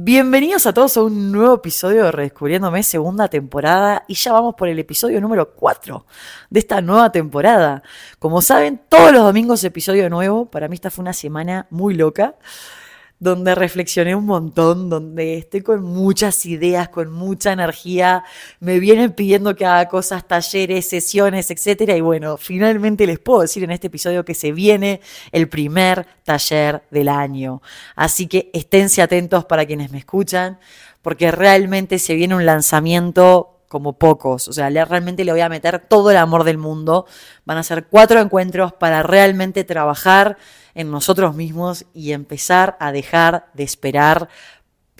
Bienvenidos a todos a un nuevo episodio de Redescubriéndome, segunda temporada, y ya vamos por el episodio número 4 de esta nueva temporada. Como saben, todos los domingos episodio nuevo, para mí esta fue una semana muy loca donde reflexioné un montón, donde estoy con muchas ideas, con mucha energía, me vienen pidiendo que haga cosas, talleres, sesiones, etcétera, y bueno, finalmente les puedo decir en este episodio que se viene el primer taller del año. Así que esténse atentos para quienes me escuchan, porque realmente se viene un lanzamiento como pocos. O sea, realmente le voy a meter todo el amor del mundo. Van a ser cuatro encuentros para realmente trabajar en nosotros mismos y empezar a dejar de esperar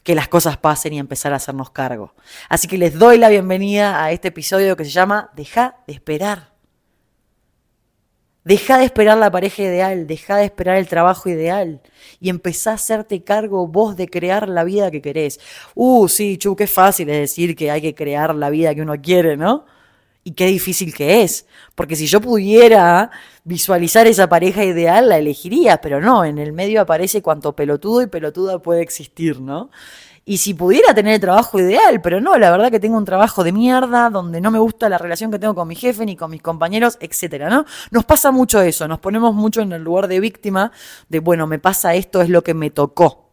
que las cosas pasen y empezar a hacernos cargo. Así que les doy la bienvenida a este episodio que se llama Deja de esperar. Deja de esperar la pareja ideal, deja de esperar el trabajo ideal y empezá a hacerte cargo vos de crear la vida que querés. Uh, sí, Chu, qué fácil es decir que hay que crear la vida que uno quiere, ¿no? Y qué difícil que es. Porque si yo pudiera visualizar esa pareja ideal, la elegiría, pero no, en el medio aparece cuanto pelotudo y pelotuda puede existir, ¿no? Y si pudiera tener el trabajo ideal, pero no, la verdad que tengo un trabajo de mierda, donde no me gusta la relación que tengo con mi jefe ni con mis compañeros, etcétera, ¿no? Nos pasa mucho eso, nos ponemos mucho en el lugar de víctima, de bueno, me pasa esto, es lo que me tocó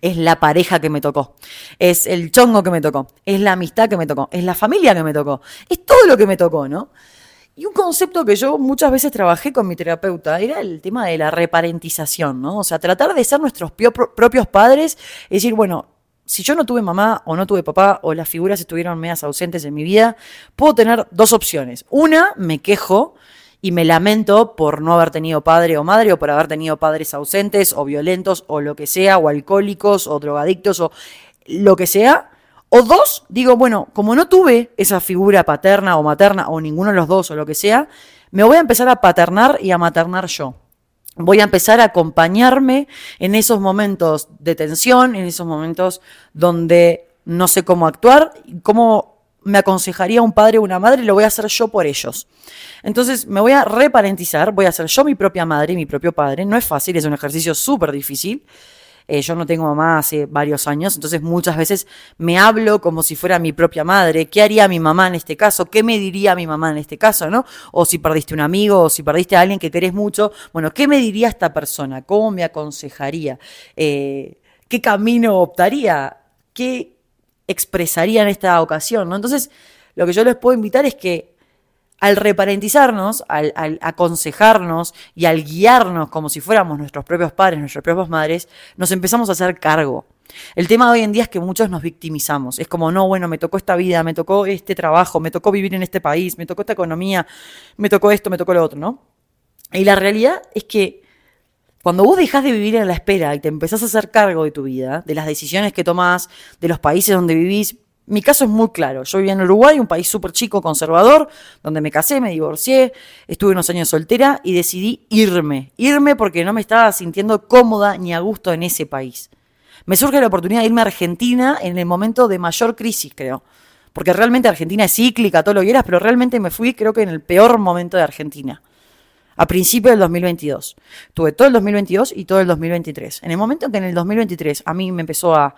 es la pareja que me tocó, es el chongo que me tocó, es la amistad que me tocó, es la familia que me tocó, es todo lo que me tocó, ¿no? Y un concepto que yo muchas veces trabajé con mi terapeuta era el tema de la reparentización, ¿no? O sea, tratar de ser nuestros propios padres, es decir, bueno, si yo no tuve mamá o no tuve papá o las figuras estuvieron medias ausentes en mi vida, puedo tener dos opciones. Una, me quejo y me lamento por no haber tenido padre o madre o por haber tenido padres ausentes o violentos o lo que sea, o alcohólicos o drogadictos o lo que sea. O dos, digo, bueno, como no tuve esa figura paterna o materna o ninguno de los dos o lo que sea, me voy a empezar a paternar y a maternar yo. Voy a empezar a acompañarme en esos momentos de tensión, en esos momentos donde no sé cómo actuar, cómo me aconsejaría un padre o una madre, lo voy a hacer yo por ellos. Entonces me voy a reparentizar, voy a ser yo mi propia madre y mi propio padre. No es fácil, es un ejercicio súper difícil. Eh, yo no tengo mamá hace varios años, entonces muchas veces me hablo como si fuera mi propia madre. ¿Qué haría mi mamá en este caso? ¿Qué me diría mi mamá en este caso? ¿no? O si perdiste un amigo, o si perdiste a alguien que querés mucho, bueno, ¿qué me diría esta persona? ¿Cómo me aconsejaría? Eh, ¿Qué camino optaría? ¿Qué, expresaría en esta ocasión, ¿no? Entonces, lo que yo les puedo invitar es que al reparentizarnos, al, aconsejarnos y al guiarnos como si fuéramos nuestros propios padres, nuestras propias madres, nos empezamos a hacer cargo. El tema hoy en día es que muchos nos victimizamos. Es como, no, bueno, me tocó esta vida, me tocó este trabajo, me tocó vivir en este país, me tocó esta economía, me tocó esto, me tocó lo otro, ¿no? Y la realidad es que cuando vos dejás de vivir en la espera y te empezás a hacer cargo de tu vida, de las decisiones que tomás, de los países donde vivís, mi caso es muy claro. Yo vivía en Uruguay, un país súper chico, conservador, donde me casé, me divorcié, estuve unos años soltera y decidí irme. Irme porque no me estaba sintiendo cómoda ni a gusto en ese país. Me surge la oportunidad de irme a Argentina en el momento de mayor crisis, creo. Porque realmente Argentina es cíclica, todo lo que quieras, pero realmente me fui, creo que en el peor momento de Argentina a principios del 2022. Tuve todo el 2022 y todo el 2023. En el momento en que en el 2023 a mí me empezó a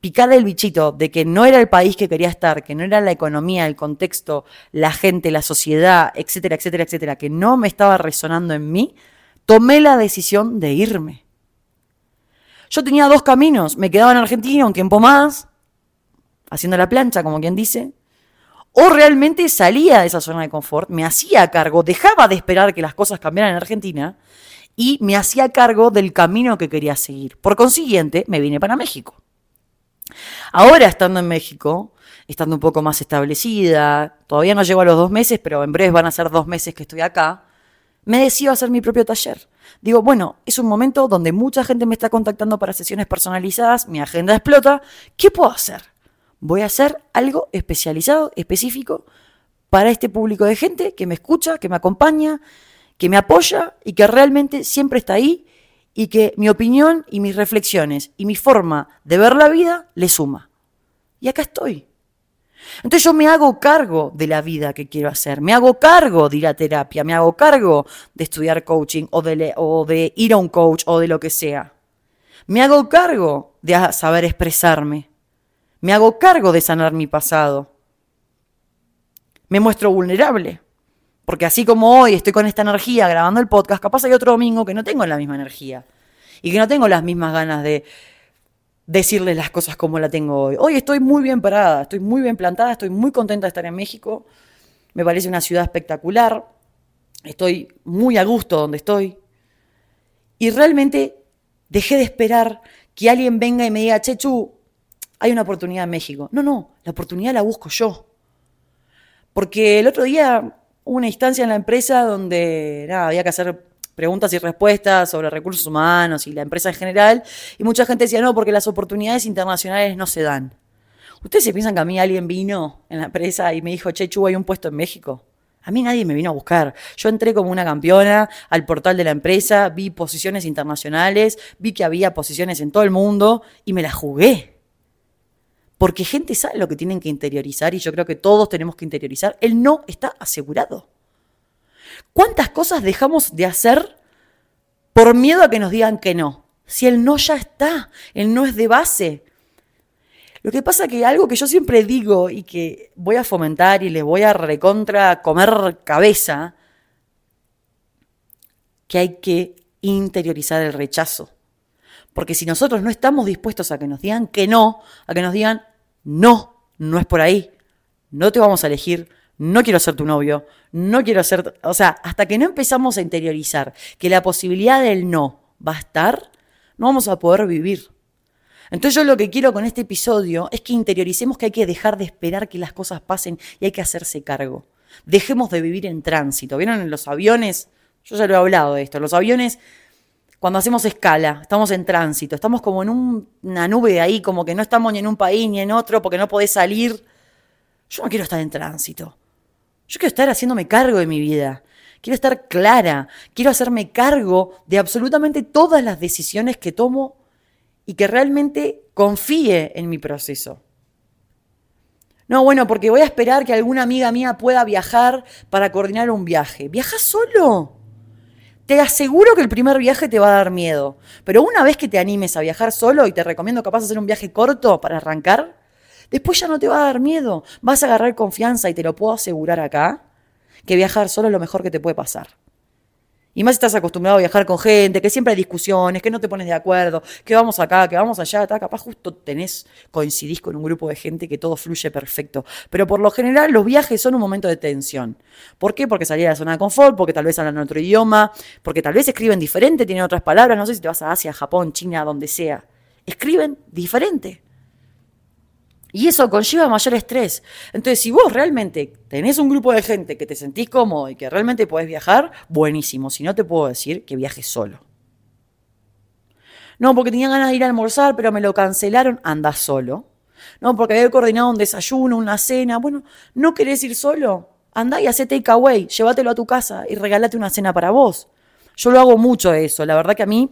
picar el bichito de que no era el país que quería estar, que no era la economía, el contexto, la gente, la sociedad, etcétera, etcétera, etcétera, que no me estaba resonando en mí, tomé la decisión de irme. Yo tenía dos caminos, me quedaba en Argentina un tiempo más, haciendo la plancha, como quien dice, o realmente salía de esa zona de confort, me hacía cargo, dejaba de esperar que las cosas cambiaran en Argentina y me hacía cargo del camino que quería seguir. Por consiguiente, me vine para México. Ahora, estando en México, estando un poco más establecida, todavía no llego a los dos meses, pero en breve van a ser dos meses que estoy acá, me decido hacer mi propio taller. Digo, bueno, es un momento donde mucha gente me está contactando para sesiones personalizadas, mi agenda explota, ¿qué puedo hacer? voy a hacer algo especializado, específico, para este público de gente que me escucha, que me acompaña, que me apoya y que realmente siempre está ahí y que mi opinión y mis reflexiones y mi forma de ver la vida le suma. Y acá estoy. Entonces yo me hago cargo de la vida que quiero hacer, me hago cargo de ir a terapia, me hago cargo de estudiar coaching o de, o de ir a un coach o de lo que sea. Me hago cargo de saber expresarme. Me hago cargo de sanar mi pasado. Me muestro vulnerable. Porque así como hoy estoy con esta energía grabando el podcast, capaz hay otro domingo que no tengo la misma energía. Y que no tengo las mismas ganas de decirles las cosas como la tengo hoy. Hoy estoy muy bien parada, estoy muy bien plantada, estoy muy contenta de estar en México. Me parece una ciudad espectacular. Estoy muy a gusto donde estoy. Y realmente dejé de esperar que alguien venga y me diga, Chechu, hay una oportunidad en México. No, no, la oportunidad la busco yo. Porque el otro día una instancia en la empresa donde había que hacer preguntas y respuestas sobre recursos humanos y la empresa en general, y mucha gente decía, no, porque las oportunidades internacionales no se dan. ¿Ustedes se piensan que a mí alguien vino en la empresa y me dijo, Chechu, hay un puesto en México? A mí nadie me vino a buscar. Yo entré como una campeona al portal de la empresa, vi posiciones internacionales, vi que había posiciones en todo el mundo y me las jugué. Porque gente sabe lo que tienen que interiorizar y yo creo que todos tenemos que interiorizar. El no está asegurado. ¿Cuántas cosas dejamos de hacer por miedo a que nos digan que no? Si el no ya está, el no es de base. Lo que pasa que algo que yo siempre digo y que voy a fomentar y le voy a recontra comer cabeza, que hay que interiorizar el rechazo. Porque si nosotros no estamos dispuestos a que nos digan que no, a que nos digan no, no es por ahí, no te vamos a elegir, no quiero ser tu novio, no quiero ser, o sea, hasta que no empezamos a interiorizar que la posibilidad del no va a estar, no vamos a poder vivir. Entonces yo lo que quiero con este episodio es que interioricemos que hay que dejar de esperar que las cosas pasen y hay que hacerse cargo. Dejemos de vivir en tránsito. ¿Vieron en los aviones? Yo ya lo he hablado de esto. Los aviones, cuando hacemos escala, estamos en tránsito, estamos como en una nube ahí, como que no estamos ni en un país ni en otro porque no podés salir. Yo no quiero estar en tránsito. Yo quiero estar haciéndome cargo de mi vida. Quiero estar clara. Quiero hacerme cargo de absolutamente todas las decisiones que tomo y que realmente confíe en mi proceso. No, bueno, porque voy a esperar que alguna amiga mía pueda viajar para coordinar un viaje. Viaja solo. Te aseguro que el primer viaje te va a dar miedo, pero una vez que te animes a viajar solo y te recomiendo capaz hacer un viaje corto para arrancar, después ya no te va a dar miedo. Vas a agarrar confianza y te lo puedo asegurar acá, que viajar solo es lo mejor que te puede pasar. Y más estás acostumbrado a viajar con gente, que siempre hay discusiones, que no te pones de acuerdo, que vamos acá, que vamos allá, está, capaz justo tenés, coincidís con un grupo de gente que todo fluye perfecto. Pero por lo general los viajes son un momento de tensión. ¿Por qué? Porque salís de la zona de confort, porque tal vez hablan otro idioma, porque tal vez escriben diferente, tienen otras palabras, no sé si te vas a Asia, Japón, China, donde sea. Escriben diferente. Y eso conlleva mayor estrés. Entonces, si vos realmente tenés un grupo de gente que te sentís cómodo y que realmente podés viajar, buenísimo. Si no, te puedo decir que viajes solo. No, porque tenía ganas de ir a almorzar, pero me lo cancelaron, anda solo. No, porque había coordinado un desayuno, una cena. Bueno, ¿no querés ir solo? Andá y hacé takeaway, llévatelo a tu casa y regálate una cena para vos. Yo lo hago mucho eso. La verdad que a mí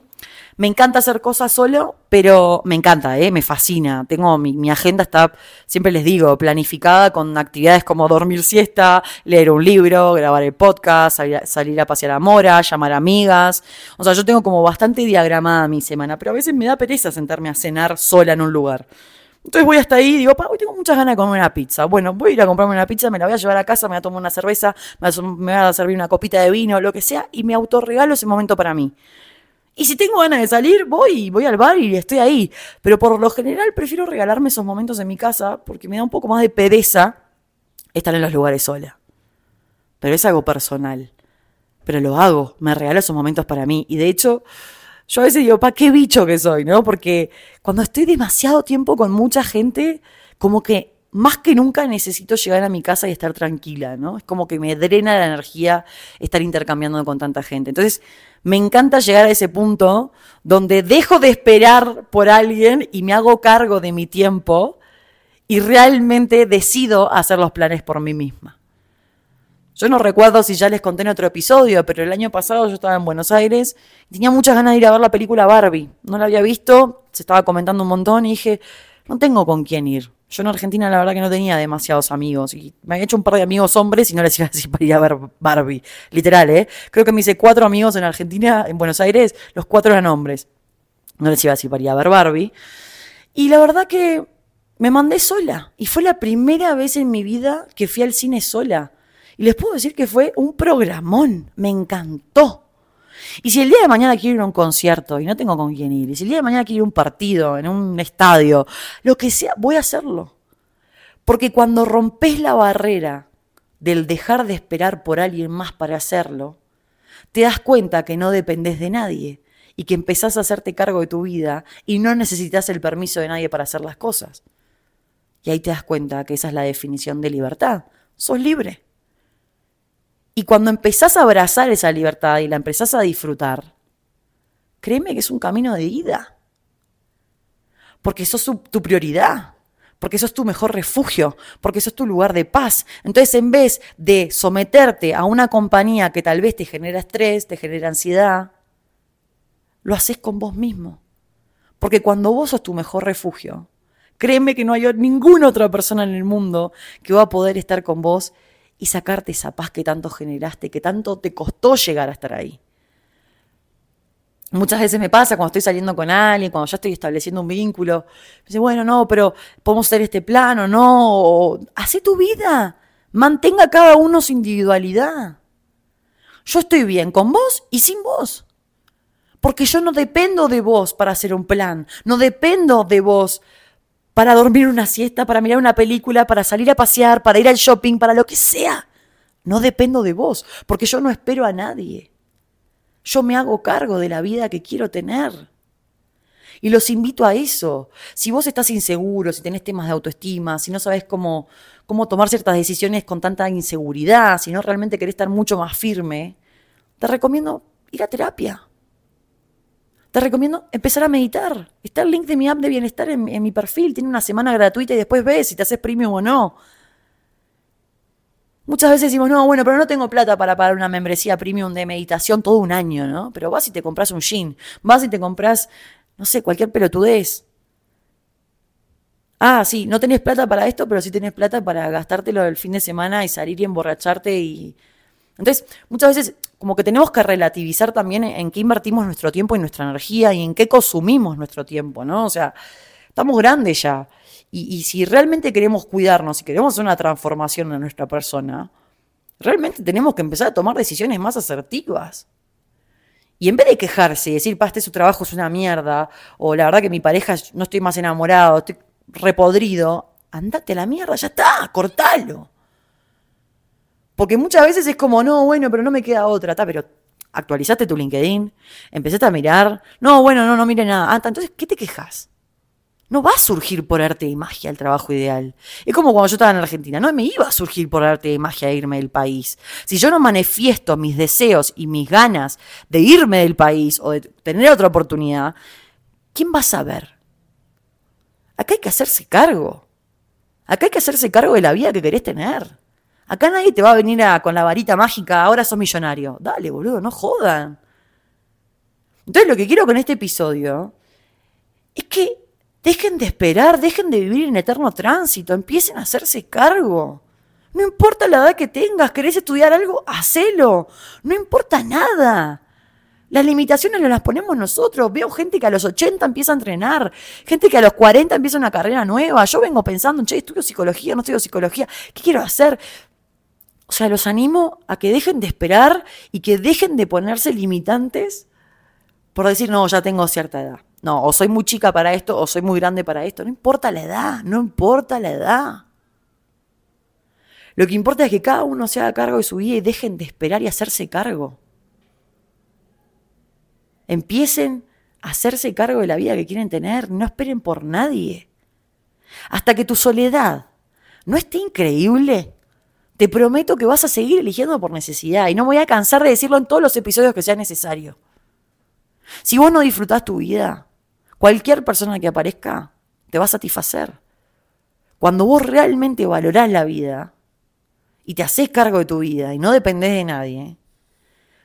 me encanta hacer cosas solo, pero me encanta, ¿eh? me fascina. Tengo mi, agenda está, siempre les digo, planificada con actividades como dormir siesta, leer un libro, grabar el podcast, salir, a pasear a Mora, llamar amigas. O sea, yo tengo como bastante diagramada mi semana, pero a veces me da pereza sentarme a cenar sola en un lugar. Entonces voy hasta ahí y digo, pa, hoy tengo muchas ganas de comer una pizza. Bueno, voy a ir a comprarme una pizza, me la voy a llevar a casa, me voy a tomar una cerveza, me voy a servir una copita de vino, lo que sea, y me autorregalo ese momento para mí. Y si tengo ganas de salir, voy, voy al bar y estoy ahí. Pero por lo general prefiero regalarme esos momentos en mi casa porque me da un poco más de pereza estar en los lugares sola. Pero es algo personal. Pero lo hago, me regalo esos momentos para mí. Y de hecho, yo a veces digo, pa, qué bicho que soy, ¿no? Porque cuando estoy demasiado tiempo con mucha gente, como que más que nunca necesito llegar a mi casa y estar tranquila, ¿no? Es como que me drena la energía estar intercambiando con tanta gente. Entonces, me encanta llegar a ese punto donde dejo de esperar por alguien y me hago cargo de mi tiempo y realmente decido hacer los planes por mí misma. Yo no recuerdo si ya les conté en otro episodio, pero el año pasado yo estaba en Buenos Aires y tenía muchas ganas de ir a ver la película Barbie. No la había visto, se estaba comentando un montón y dije, no tengo con quién ir. Yo en Argentina la verdad que no tenía demasiados amigos y me había hecho un par de amigos hombres y no les iba a decir para ir a ver Barbie. Literal, ¿eh? Creo que me hice cuatro amigos en Argentina, en Buenos Aires, los cuatro eran hombres. No les iba a decir para ir a ver Barbie. Y la verdad que me mandé sola. Y fue la primera vez en mi vida que fui al cine sola. Y les puedo decir que fue un programón. Me encantó. Y si el día de mañana quiero ir a un concierto y no tengo con quién ir, y si el día de mañana quiero ir a un partido, en un estadio, lo que sea, voy a hacerlo. Porque cuando rompes la barrera del dejar de esperar por alguien más para hacerlo, te das cuenta que no dependes de nadie y que empezás a hacerte cargo de tu vida y no necesitas el permiso de nadie para hacer las cosas. Y ahí te das cuenta que esa es la definición de libertad. Sos libre. Y cuando empezás a abrazar esa libertad y la empezás a disfrutar, créeme que es un camino de ida. Porque eso es tu prioridad, porque eso es tu mejor refugio, porque eso es tu lugar de paz. Entonces, en vez de someterte a una compañía que tal vez te genera estrés, te genera ansiedad, lo haces con vos mismo. Porque cuando vos sos tu mejor refugio, créeme que no hay ninguna otra persona en el mundo que va a poder estar con vos y sacarte esa paz que tanto generaste, que tanto te costó llegar a estar ahí. Muchas veces me pasa cuando estoy saliendo con alguien, cuando ya estoy estableciendo un vínculo, me dice, bueno, no, pero podemos hacer este plano, no, hace tu vida, mantenga cada uno su individualidad. Yo estoy bien con vos y sin vos. Porque yo no dependo de vos para hacer un plan, no dependo de vos para dormir una siesta, para mirar una película, para salir a pasear, para ir al shopping, para lo que sea. No dependo de vos, porque yo no espero a nadie. Yo me hago cargo de la vida que quiero tener. Y los invito a eso. Si vos estás inseguro, si tenés temas de autoestima, si no sabes cómo, cómo tomar ciertas decisiones con tanta inseguridad, si no realmente querés estar mucho más firme, te recomiendo ir a terapia te recomiendo empezar a meditar. Está el link de mi app de bienestar en, mi perfil. Tiene una semana gratuita y después ves si te haces premium o no. Muchas veces decimos, no, bueno, pero no tengo plata para pagar una membresía premium de meditación todo un año, ¿no? Pero vas y te compras un jean, vas y te compras, no sé, cualquier pelotudez. Ah, sí, no tenés plata para esto, pero sí tenés plata para gastártelo el fin de semana y salir y emborracharte y... Entonces, muchas veces como que tenemos que relativizar también en qué invertimos nuestro tiempo y nuestra energía y en qué consumimos nuestro tiempo, ¿no? O sea, estamos grandes ya. Y, si realmente queremos cuidarnos, si queremos una transformación en nuestra persona, realmente tenemos que empezar a tomar decisiones más asertivas. Y en vez de quejarse y decir, pa, este su trabajo es una mierda, o la verdad que mi pareja no estoy más enamorado, estoy repodrido, andate a la mierda, ya está, cortalo. Porque muchas veces es como, no, bueno, pero no me queda otra, está, pero actualizaste tu LinkedIn, empezaste a mirar, no, bueno, no, no mire nada. Ah, entonces, ¿qué te quejas? No va a surgir por arte y magia el trabajo ideal. Es como cuando yo estaba en Argentina, no me iba a surgir por arte y magia irme del país. Si yo no manifiesto mis deseos y mis ganas de irme del país o de tener otra oportunidad, ¿quién va a saber? Acá hay que hacerse cargo. Acá hay que hacerse cargo de la vida que querés tener. Acá nadie te va a venir con la varita mágica, ahora sos millonario. Dale, boludo, no jodan. Entonces lo que quiero con este episodio es que dejen de esperar, dejen de vivir en eterno tránsito, empiecen a hacerse cargo. No importa la edad que tengas, querés estudiar algo, hacelo. No importa nada. Las limitaciones no las ponemos nosotros. Veo gente que a los 80 empieza a entrenar, gente que a los 40 empieza una carrera nueva. Yo vengo pensando, che, estudio psicología, no estudio psicología, ¿qué quiero hacer? O sea, los animo a que dejen de esperar y que dejen de ponerse limitantes por decir, no, ya tengo cierta edad. No, o soy muy chica para esto o soy muy grande para esto. No importa la edad, no importa la edad. Lo que importa es que cada uno se haga cargo de su vida y dejen de esperar y hacerse cargo. Empiecen a hacerse cargo de la vida que quieren tener, no esperen por nadie. Hasta que tu soledad no esté increíble, te prometo que vas a seguir eligiendo por necesidad y no me voy a cansar de decirlo en todos los episodios que sea necesario. Si vos no disfrutás tu vida, cualquier persona que aparezca te va a satisfacer. Cuando vos realmente valorás la vida y te haces cargo de tu vida y no dependés de nadie,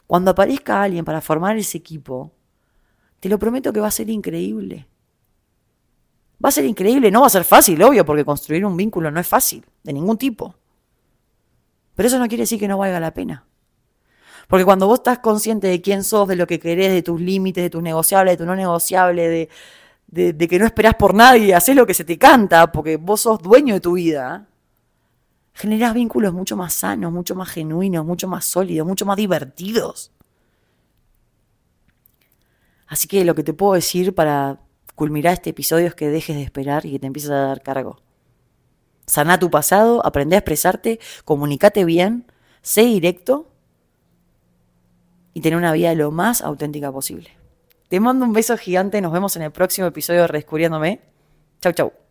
cuando aparezca alguien para formar ese equipo, te lo prometo que va a ser increíble. Va a ser increíble, no va a ser fácil, obvio, porque construir un vínculo no es fácil, de ningún tipo. Pero eso no quiere decir que no valga la pena. Porque cuando vos estás consciente de quién sos, de lo que querés, de tus límites, de tus negociables, de tu no negociable, de, de, que no esperás por nadie, haces lo que se te canta, porque vos sos dueño de tu vida, generás vínculos mucho más sanos, mucho más genuinos, mucho más sólidos, mucho más divertidos. Así que lo que te puedo decir para culminar este episodio es que dejes de esperar y que te empieces a dar cargo. Sana tu pasado, aprende a expresarte, comunícate bien, sé directo y tener una vida lo más auténtica posible. Te mando un beso gigante, nos vemos en el próximo episodio de Redescubriéndome. Chau, chau.